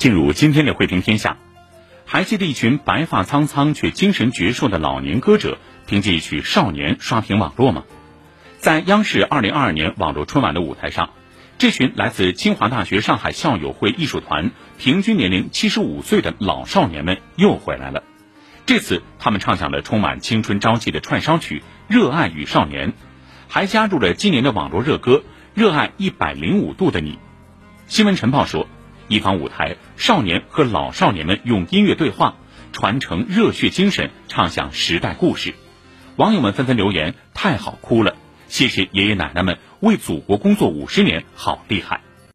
进入今天的汇评天下，还记得一群白发苍苍却精神矍铄的老年歌者，凭借一曲《少年》刷屏网络吗？在央视二零二二年网络春晚的舞台上，这群来自清华大学上海校友会艺术团、平均年龄七十五岁的老少年们又回来了。这次，他们唱响了充满青春朝气的串烧曲《热爱与少年》，还加入了今年的网络热歌《热爱一百零五度的你》。新闻晨报说，一方舞台，少年和老少年们用音乐对话，传承热血精神，唱响时代故事。网友们纷纷留言：“太好哭了。”谢谢爷爷奶奶们为祖国工作五十年，好厉害！